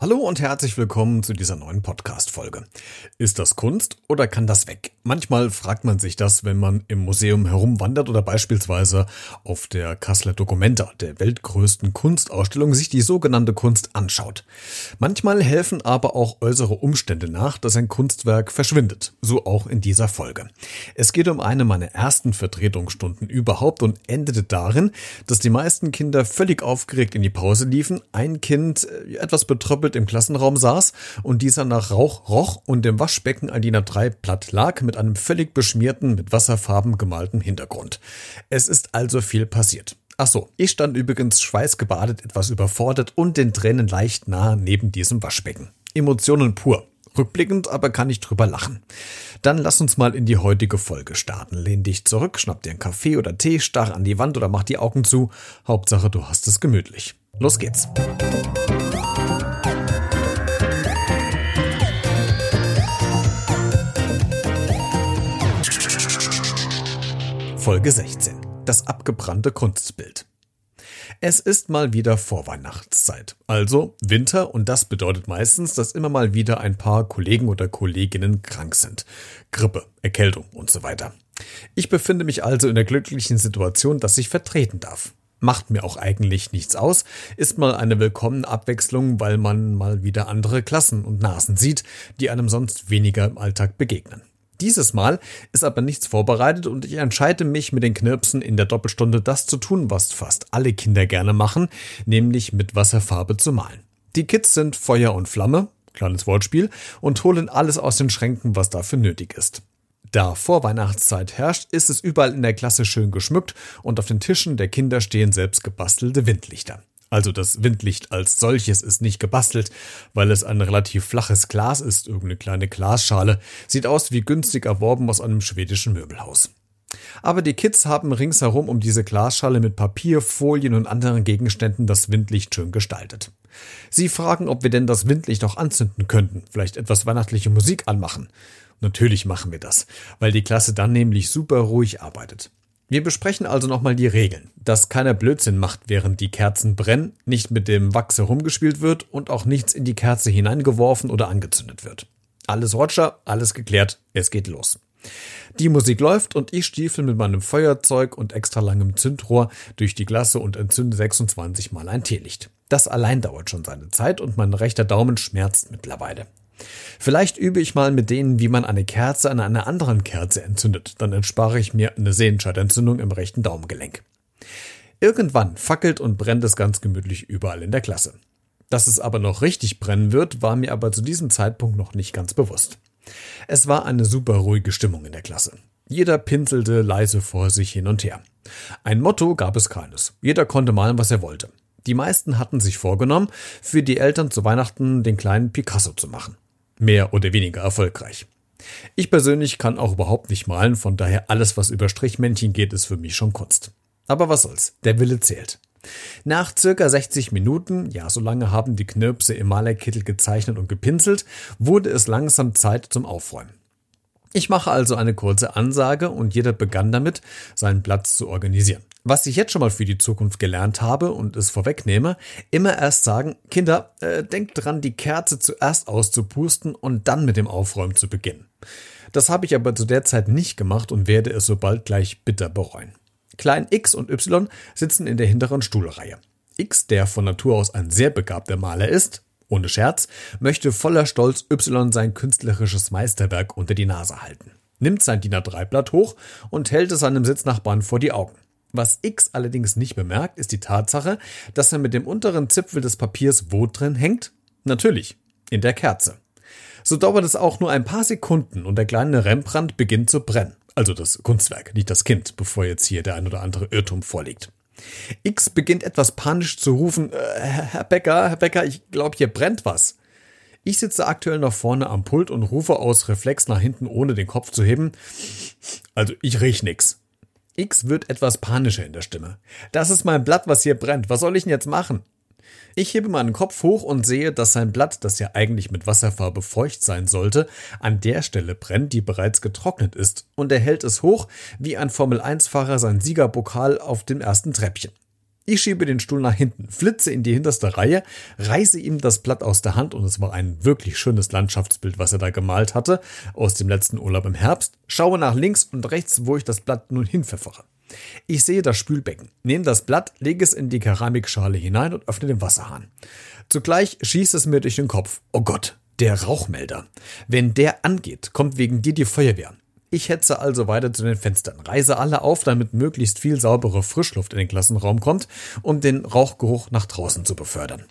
Hallo und herzlich willkommen zu dieser neuen Podcast-Folge. Ist das Kunst oder kann das weg? Manchmal fragt man sich das, wenn man im Museum herumwandert oder beispielsweise auf der Kasseler Documenta, der weltgrößten Kunstausstellung, sich die sogenannte Kunst anschaut. Manchmal helfen aber auch äußere Umstände nach, dass ein Kunstwerk verschwindet. So auch in dieser Folge. Es geht um eine meiner ersten Vertretungsstunden überhaupt und endete darin, dass die meisten Kinder völlig aufgeregt in die Pause liefen, ein Kind äh, etwas betröppelt verkrüppelt im Klassenraum saß und dieser nach Rauch roch und im Waschbecken ein DIN A3 Blatt lag mit einem völlig beschmierten, mit Wasserfarben gemalten Hintergrund. Es ist also viel passiert. Ach so, ich stand übrigens schweißgebadet, etwas überfordert und den Tränen leicht nahe neben diesem Waschbecken. Emotionen pur. Rückblickend aber kann ich drüber lachen. Dann lass uns mal in die heutige Folge starten. Lehn dich zurück, schnapp dir einen Kaffee oder Tee, starr an die Wand oder mach die Augen zu. Hauptsache, du hast es gemütlich. Los geht's. Folge 16. Das abgebrannte Kunstbild. Es ist mal wieder Vorweihnachtszeit, also Winter, und das bedeutet meistens, dass immer mal wieder ein paar Kollegen oder Kolleginnen krank sind. Grippe, Erkältung und so weiter. Ich befinde mich also in der glücklichen Situation, dass ich vertreten darf. Macht mir auch eigentlich nichts aus, ist mal eine willkommene Abwechslung, weil man mal wieder andere Klassen und Nasen sieht, die einem sonst weniger im Alltag begegnen. Dieses Mal ist aber nichts vorbereitet und ich entscheide mich mit den Knirpsen in der Doppelstunde das zu tun, was fast alle Kinder gerne machen, nämlich mit Wasserfarbe zu malen. Die Kids sind Feuer und Flamme, kleines Wortspiel, und holen alles aus den Schränken, was dafür nötig ist. Da Vorweihnachtszeit herrscht, ist es überall in der Klasse schön geschmückt und auf den Tischen der Kinder stehen selbst gebastelte Windlichter. Also das Windlicht als solches ist nicht gebastelt, weil es ein relativ flaches Glas ist, irgendeine kleine Glasschale, sieht aus wie günstig erworben aus einem schwedischen Möbelhaus. Aber die Kids haben ringsherum um diese Glasschale mit Papier, Folien und anderen Gegenständen das Windlicht schön gestaltet. Sie fragen, ob wir denn das Windlicht auch anzünden könnten, vielleicht etwas weihnachtliche Musik anmachen. Natürlich machen wir das, weil die Klasse dann nämlich super ruhig arbeitet. Wir besprechen also nochmal die Regeln, dass keiner Blödsinn macht, während die Kerzen brennen, nicht mit dem Wachs herumgespielt wird und auch nichts in die Kerze hineingeworfen oder angezündet wird. Alles Roger, alles geklärt, es geht los. Die Musik läuft und ich stiefel mit meinem Feuerzeug und extra langem Zündrohr durch die Klasse und entzünde 26 mal ein Teelicht. Das allein dauert schon seine Zeit und mein rechter Daumen schmerzt mittlerweile. Vielleicht übe ich mal mit denen, wie man eine Kerze an einer anderen Kerze entzündet. Dann erspare ich mir eine Sehenscheidentzündung im rechten Daumengelenk. Irgendwann fackelt und brennt es ganz gemütlich überall in der Klasse. Dass es aber noch richtig brennen wird, war mir aber zu diesem Zeitpunkt noch nicht ganz bewusst. Es war eine super ruhige Stimmung in der Klasse. Jeder pinselte leise vor sich hin und her. Ein Motto gab es keines. Jeder konnte malen, was er wollte. Die meisten hatten sich vorgenommen, für die Eltern zu Weihnachten den kleinen Picasso zu machen mehr oder weniger erfolgreich. Ich persönlich kann auch überhaupt nicht malen, von daher alles, was über Strichmännchen geht, ist für mich schon Kunst. Aber was soll's, der Wille zählt. Nach circa 60 Minuten, ja, so lange haben die Knirpse im Malerkittel gezeichnet und gepinselt, wurde es langsam Zeit zum Aufräumen. Ich mache also eine kurze Ansage und jeder begann damit, seinen Platz zu organisieren. Was ich jetzt schon mal für die Zukunft gelernt habe und es vorwegnehme, immer erst sagen, Kinder, äh, denkt dran, die Kerze zuerst auszupusten und dann mit dem Aufräumen zu beginnen. Das habe ich aber zu der Zeit nicht gemacht und werde es sobald gleich bitter bereuen. Klein X und Y sitzen in der hinteren Stuhlreihe. X, der von Natur aus ein sehr begabter Maler ist, ohne Scherz, möchte voller Stolz Y sein künstlerisches Meisterwerk unter die Nase halten, nimmt sein DIN A3-Blatt hoch und hält es seinem Sitznachbarn vor die Augen. Was X allerdings nicht bemerkt, ist die Tatsache, dass er mit dem unteren Zipfel des Papiers wo drin hängt? Natürlich, in der Kerze. So dauert es auch nur ein paar Sekunden und der kleine Rembrandt beginnt zu brennen. Also das Kunstwerk, nicht das Kind, bevor jetzt hier der ein oder andere Irrtum vorliegt. X beginnt etwas panisch zu rufen, äh, Herr Becker, Herr Becker, ich glaube, hier brennt was. Ich sitze aktuell noch vorne am Pult und rufe aus Reflex nach hinten, ohne den Kopf zu heben. Also ich riech nix. X wird etwas panischer in der Stimme. Das ist mein Blatt, was hier brennt. Was soll ich denn jetzt machen? Ich hebe meinen Kopf hoch und sehe, dass sein Blatt, das ja eigentlich mit Wasserfarbe feucht sein sollte, an der Stelle brennt, die bereits getrocknet ist, und er hält es hoch, wie ein Formel-1-Fahrer sein Siegerpokal auf dem ersten Treppchen. Ich schiebe den Stuhl nach hinten, flitze in die hinterste Reihe, reiße ihm das Blatt aus der Hand und es war ein wirklich schönes Landschaftsbild, was er da gemalt hatte, aus dem letzten Urlaub im Herbst, schaue nach links und rechts, wo ich das Blatt nun hinpfeffere. Ich sehe das Spülbecken, nehme das Blatt, lege es in die Keramikschale hinein und öffne den Wasserhahn. Zugleich schießt es mir durch den Kopf. Oh Gott, der Rauchmelder. Wenn der angeht, kommt wegen dir die Feuerwehr. Ich hetze also weiter zu den Fenstern, reise alle auf, damit möglichst viel saubere Frischluft in den Klassenraum kommt, um den Rauchgeruch nach draußen zu befördern.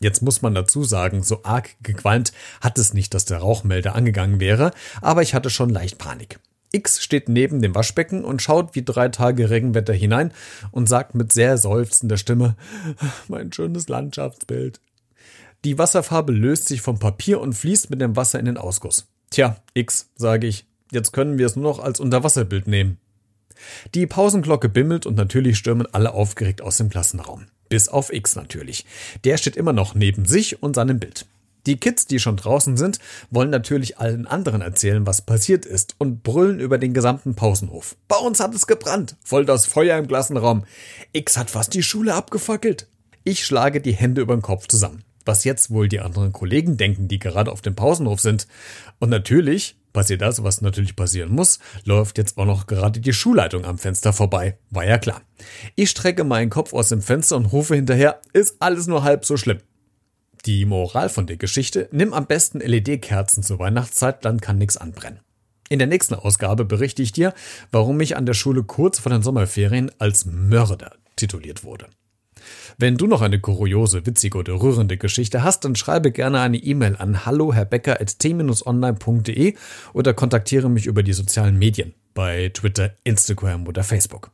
Jetzt muss man dazu sagen, so arg gequalmt hat es nicht, dass der Rauchmelder angegangen wäre, aber ich hatte schon leicht Panik. X steht neben dem Waschbecken und schaut wie drei Tage Regenwetter hinein und sagt mit sehr seufzender Stimme, mein schönes Landschaftsbild. Die Wasserfarbe löst sich vom Papier und fließt mit dem Wasser in den Ausguss. Tja, X, sage ich, Jetzt können wir es nur noch als Unterwasserbild nehmen. Die Pausenglocke bimmelt und natürlich stürmen alle aufgeregt aus dem Klassenraum. Bis auf X natürlich. Der steht immer noch neben sich und seinem Bild. Die Kids, die schon draußen sind, wollen natürlich allen anderen erzählen, was passiert ist und brüllen über den gesamten Pausenhof. Bei uns hat es gebrannt, voll das Feuer im Klassenraum. X hat fast die Schule abgefackelt. Ich schlage die Hände über den Kopf zusammen. Was jetzt wohl die anderen Kollegen denken, die gerade auf dem Pausenhof sind. Und natürlich passiert das, was natürlich passieren muss, läuft jetzt auch noch gerade die Schulleitung am Fenster vorbei. War ja klar. Ich strecke meinen Kopf aus dem Fenster und rufe hinterher, ist alles nur halb so schlimm. Die Moral von der Geschichte, nimm am besten LED-Kerzen zur Weihnachtszeit, dann kann nichts anbrennen. In der nächsten Ausgabe berichte ich dir, warum ich an der Schule kurz vor den Sommerferien als Mörder tituliert wurde. Wenn du noch eine kuriose, witzige oder rührende Geschichte hast, dann schreibe gerne eine E-Mail an hallo-herr-becker.t-online.de oder kontaktiere mich über die sozialen Medien bei Twitter, Instagram oder Facebook.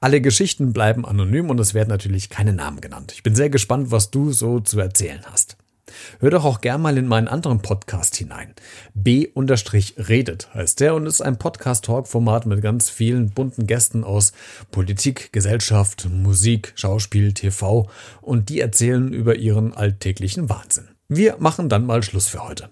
Alle Geschichten bleiben anonym und es werden natürlich keine Namen genannt. Ich bin sehr gespannt, was du so zu erzählen hast. Hör doch auch gern mal in meinen anderen Podcast hinein. B-redet heißt der und ist ein Podcast-Talk-Format mit ganz vielen bunten Gästen aus Politik, Gesellschaft, Musik, Schauspiel, TV und die erzählen über ihren alltäglichen Wahnsinn. Wir machen dann mal Schluss für heute.